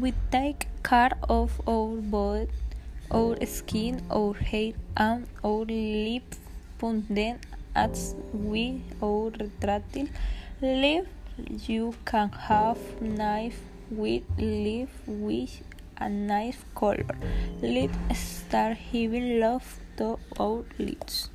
We take care of our body, our skin, our hair, and our lips. But then, as we our retractile live, you can have knife with leaf with a nice color. Let's start giving love to our lips.